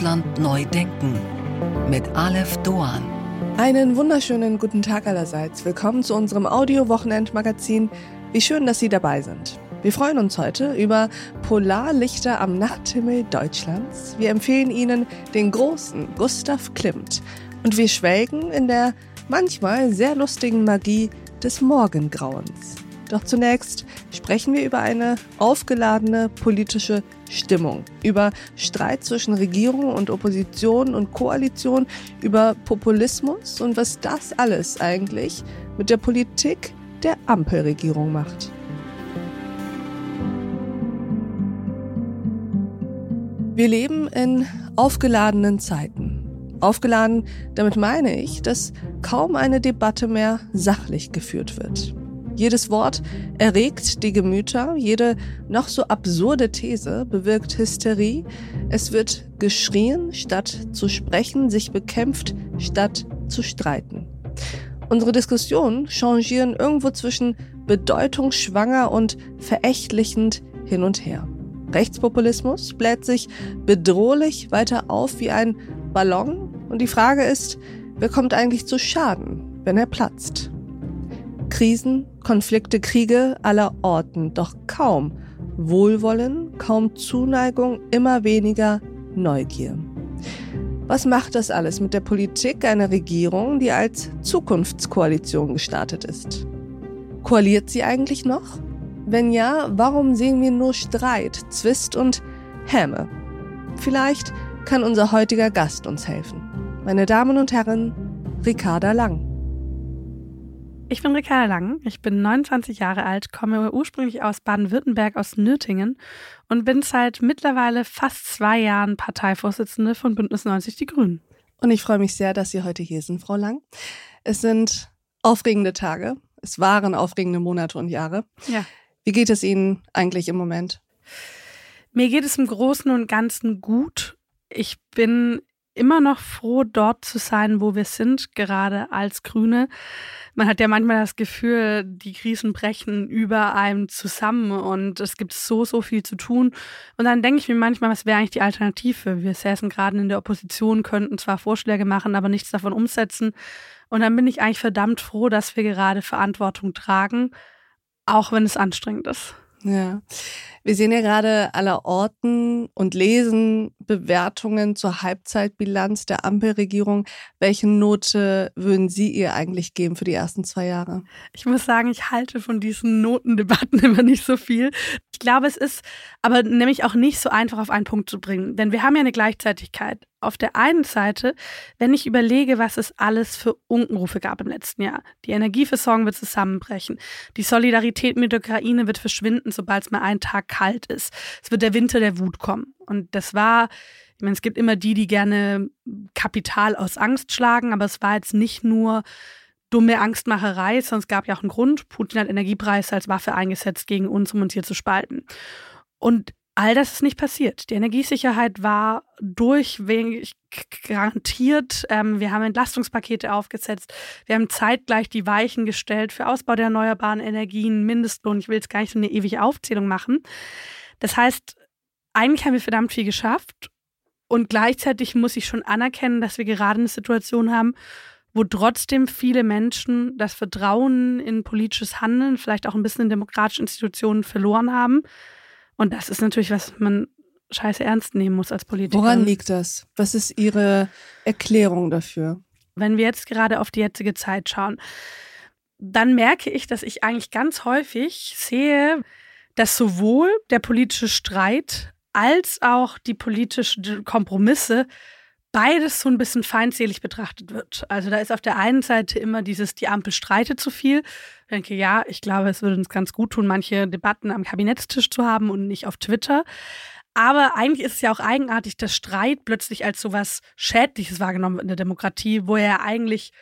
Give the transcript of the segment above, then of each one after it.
Deutschland neu denken mit Aleph Doan. Einen wunderschönen guten Tag allerseits. Willkommen zu unserem Audio-Wochenend-Magazin. Wie schön, dass Sie dabei sind. Wir freuen uns heute über Polarlichter am Nachthimmel Deutschlands. Wir empfehlen Ihnen den großen Gustav Klimt. Und wir schwelgen in der manchmal sehr lustigen Magie des Morgengrauens. Doch zunächst sprechen wir über eine aufgeladene politische Stimmung, über Streit zwischen Regierung und Opposition und Koalition, über Populismus und was das alles eigentlich mit der Politik der Ampelregierung macht. Wir leben in aufgeladenen Zeiten. Aufgeladen, damit meine ich, dass kaum eine Debatte mehr sachlich geführt wird. Jedes Wort erregt die Gemüter, jede noch so absurde These bewirkt Hysterie. Es wird geschrien, statt zu sprechen, sich bekämpft, statt zu streiten. Unsere Diskussionen changieren irgendwo zwischen bedeutungsschwanger und verächtlichend hin und her. Rechtspopulismus bläht sich bedrohlich weiter auf wie ein Ballon und die Frage ist, wer kommt eigentlich zu Schaden, wenn er platzt? Krisen, Konflikte, Kriege aller Orten, doch kaum Wohlwollen, kaum Zuneigung, immer weniger Neugier. Was macht das alles mit der Politik einer Regierung, die als Zukunftskoalition gestartet ist? Koaliert sie eigentlich noch? Wenn ja, warum sehen wir nur Streit, Zwist und Häme? Vielleicht kann unser heutiger Gast uns helfen. Meine Damen und Herren, Ricarda Lang. Ich bin Ricarda Lang, ich bin 29 Jahre alt, komme ursprünglich aus Baden-Württemberg, aus Nürtingen und bin seit mittlerweile fast zwei Jahren Parteivorsitzende von Bündnis 90 Die Grünen. Und ich freue mich sehr, dass Sie heute hier sind, Frau Lang. Es sind aufregende Tage. Es waren aufregende Monate und Jahre. Ja. Wie geht es Ihnen eigentlich im Moment? Mir geht es im Großen und Ganzen gut. Ich bin immer noch froh, dort zu sein, wo wir sind, gerade als Grüne. Man hat ja manchmal das Gefühl, die Krisen brechen über einem zusammen und es gibt so, so viel zu tun. Und dann denke ich mir manchmal, was wäre eigentlich die Alternative? Wir säßen gerade in der Opposition, könnten zwar Vorschläge machen, aber nichts davon umsetzen. Und dann bin ich eigentlich verdammt froh, dass wir gerade Verantwortung tragen, auch wenn es anstrengend ist. Ja. Wir sehen ja gerade aller Orten und lesen Bewertungen zur Halbzeitbilanz der Ampelregierung. Welche Note würden Sie ihr eigentlich geben für die ersten zwei Jahre? Ich muss sagen, ich halte von diesen Notendebatten immer nicht so viel. Ich glaube, es ist aber nämlich auch nicht so einfach auf einen Punkt zu bringen. Denn wir haben ja eine Gleichzeitigkeit auf der einen Seite, wenn ich überlege, was es alles für Unkenrufe gab im letzten Jahr. Die Energieversorgung wird zusammenbrechen. Die Solidarität mit der Ukraine wird verschwinden, sobald es mal einen Tag kalt ist. Es wird der Winter der Wut kommen. Und das war, ich meine, es gibt immer die, die gerne Kapital aus Angst schlagen, aber es war jetzt nicht nur dumme Angstmacherei, es gab ja auch einen Grund. Putin hat Energiepreise als Waffe eingesetzt gegen uns, um uns hier zu spalten. Und All das ist nicht passiert. Die Energiesicherheit war durchweg garantiert. Ähm, wir haben Entlastungspakete aufgesetzt. Wir haben zeitgleich die Weichen gestellt für Ausbau der erneuerbaren Energien, Mindestlohn. Ich will jetzt gar nicht so eine ewige Aufzählung machen. Das heißt, eigentlich haben wir verdammt viel geschafft. Und gleichzeitig muss ich schon anerkennen, dass wir gerade eine Situation haben, wo trotzdem viele Menschen das Vertrauen in politisches Handeln, vielleicht auch ein bisschen in demokratische Institutionen verloren haben und das ist natürlich, was man scheiße ernst nehmen muss als Politiker. Woran liegt das? Was ist Ihre Erklärung dafür? Wenn wir jetzt gerade auf die jetzige Zeit schauen, dann merke ich, dass ich eigentlich ganz häufig sehe, dass sowohl der politische Streit als auch die politischen Kompromisse beides so ein bisschen feindselig betrachtet wird. Also da ist auf der einen Seite immer dieses, die Ampel streitet zu viel. Ich denke, ja, ich glaube, es würde uns ganz gut tun, manche Debatten am Kabinettstisch zu haben und nicht auf Twitter. Aber eigentlich ist es ja auch eigenartig, dass Streit plötzlich als so was Schädliches wahrgenommen wird in der Demokratie, wo er eigentlich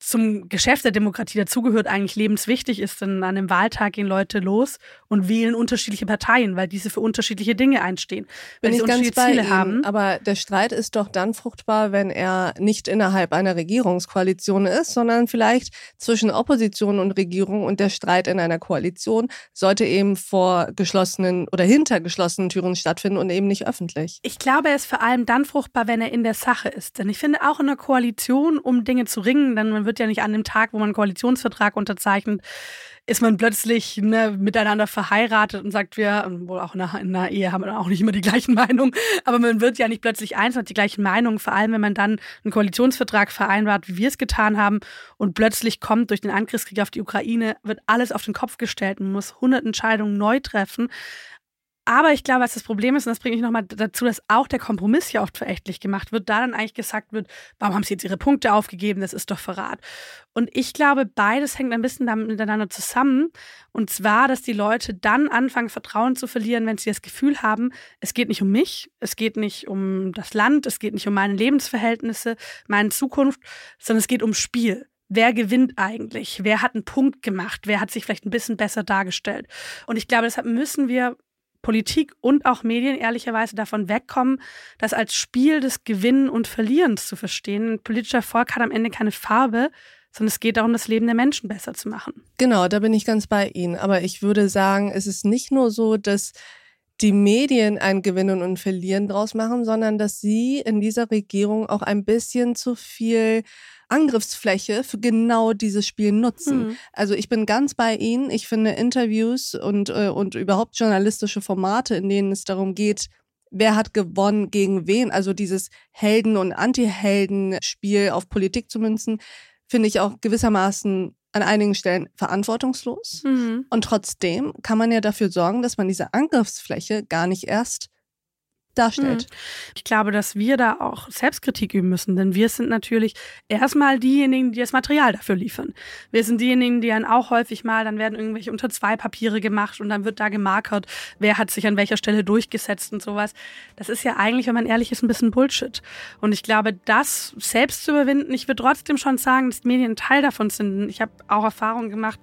zum Geschäft der Demokratie dazugehört, eigentlich lebenswichtig ist. Denn an einem Wahltag gehen Leute los und wählen unterschiedliche Parteien, weil diese für unterschiedliche Dinge einstehen. Wenn sie unterschiedliche Ziele Ihnen, haben. Aber der Streit ist doch dann fruchtbar, wenn er nicht innerhalb einer Regierungskoalition ist, sondern vielleicht zwischen Opposition und Regierung und der Streit in einer Koalition sollte eben vor geschlossenen oder hinter geschlossenen Türen stattfinden und eben nicht öffentlich. Ich glaube, er ist vor allem dann fruchtbar, wenn er in der Sache ist. Denn ich finde auch in einer Koalition, um Dinge zu ringen, dann man wird ja nicht an dem Tag, wo man einen Koalitionsvertrag unterzeichnet, ist man plötzlich ne, miteinander verheiratet und sagt, wir, wohl auch in einer, in einer Ehe haben wir auch nicht immer die gleichen Meinungen, aber man wird ja nicht plötzlich eins und hat die gleichen Meinungen, vor allem wenn man dann einen Koalitionsvertrag vereinbart, wie wir es getan haben und plötzlich kommt durch den Angriffskrieg auf die Ukraine, wird alles auf den Kopf gestellt, man muss 100 Entscheidungen neu treffen. Aber ich glaube, was das Problem ist, und das bringe ich nochmal dazu, dass auch der Kompromiss ja oft verächtlich gemacht wird, da dann eigentlich gesagt wird, warum haben sie jetzt ihre Punkte aufgegeben, das ist doch Verrat. Und ich glaube, beides hängt ein bisschen miteinander zusammen. Und zwar, dass die Leute dann anfangen, Vertrauen zu verlieren, wenn sie das Gefühl haben, es geht nicht um mich, es geht nicht um das Land, es geht nicht um meine Lebensverhältnisse, meine Zukunft, sondern es geht um Spiel wer gewinnt eigentlich? Wer hat einen Punkt gemacht? Wer hat sich vielleicht ein bisschen besser dargestellt? Und ich glaube, deshalb müssen wir Politik und auch Medien ehrlicherweise davon wegkommen, das als Spiel des Gewinnen und Verlierens zu verstehen. Ein politischer Erfolg hat am Ende keine Farbe, sondern es geht darum, das Leben der Menschen besser zu machen. Genau, da bin ich ganz bei Ihnen. Aber ich würde sagen, es ist nicht nur so, dass die Medien ein Gewinnen und Verlieren draus machen, sondern dass sie in dieser Regierung auch ein bisschen zu viel Angriffsfläche für genau dieses Spiel nutzen. Mhm. Also ich bin ganz bei Ihnen. Ich finde Interviews und, äh, und überhaupt journalistische Formate, in denen es darum geht, wer hat gewonnen gegen wen, also dieses Helden- und Anti-Helden-Spiel auf Politik zu münzen, finde ich auch gewissermaßen an einigen Stellen verantwortungslos. Mhm. Und trotzdem kann man ja dafür sorgen, dass man diese Angriffsfläche gar nicht erst darstellt. Hm. Ich glaube, dass wir da auch Selbstkritik üben müssen, denn wir sind natürlich erstmal diejenigen, die das Material dafür liefern. Wir sind diejenigen, die dann auch häufig mal, dann werden irgendwelche unter zwei Papiere gemacht und dann wird da gemarkert, wer hat sich an welcher Stelle durchgesetzt und sowas. Das ist ja eigentlich, wenn man ehrlich ist, ein bisschen Bullshit. Und ich glaube, das selbst zu überwinden, ich würde trotzdem schon sagen, dass Medien Teil davon sind. Ich habe auch Erfahrungen gemacht,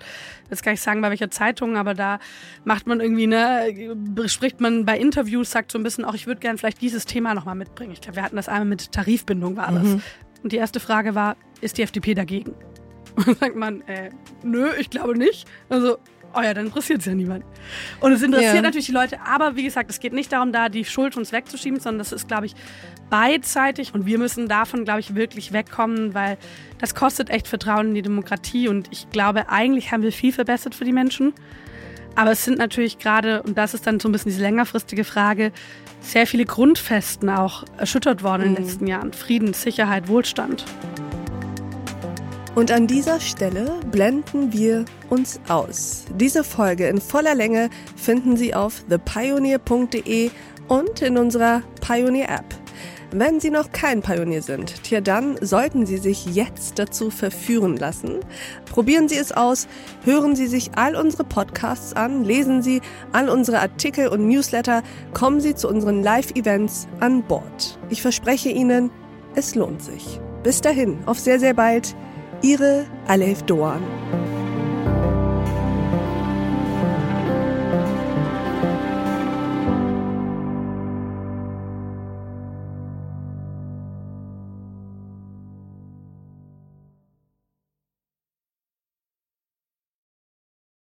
jetzt kann ich sagen, bei welcher Zeitung, aber da macht man irgendwie, ne, spricht man bei Interviews, sagt so ein bisschen auch, ich würde würde gerne vielleicht dieses Thema nochmal mitbringen. Ich glaube, wir hatten das einmal mit Tarifbindung, war das. Mhm. Und die erste Frage war, ist die FDP dagegen? Und dann sagt man, äh, nö, ich glaube nicht. Also, oh ja, dann interessiert es ja niemand. Und es interessiert ja. natürlich die Leute, aber wie gesagt, es geht nicht darum, da die Schuld uns wegzuschieben, sondern das ist, glaube ich, beidseitig und wir müssen davon, glaube ich, wirklich wegkommen, weil das kostet echt Vertrauen in die Demokratie und ich glaube, eigentlich haben wir viel verbessert für die Menschen. Aber es sind natürlich gerade, und das ist dann so ein bisschen diese längerfristige Frage, sehr viele Grundfesten auch erschüttert worden in den mhm. letzten Jahren. Frieden, Sicherheit, Wohlstand. Und an dieser Stelle blenden wir uns aus. Diese Folge in voller Länge finden Sie auf thepioneer.de und in unserer Pioneer App. Wenn Sie noch kein Pionier sind, tja dann sollten Sie sich jetzt dazu verführen lassen. Probieren Sie es aus, hören Sie sich all unsere Podcasts an, lesen Sie all unsere Artikel und Newsletter, kommen Sie zu unseren Live-Events an Bord. Ich verspreche Ihnen, es lohnt sich. Bis dahin, auf sehr, sehr bald. Ihre Alef Doan.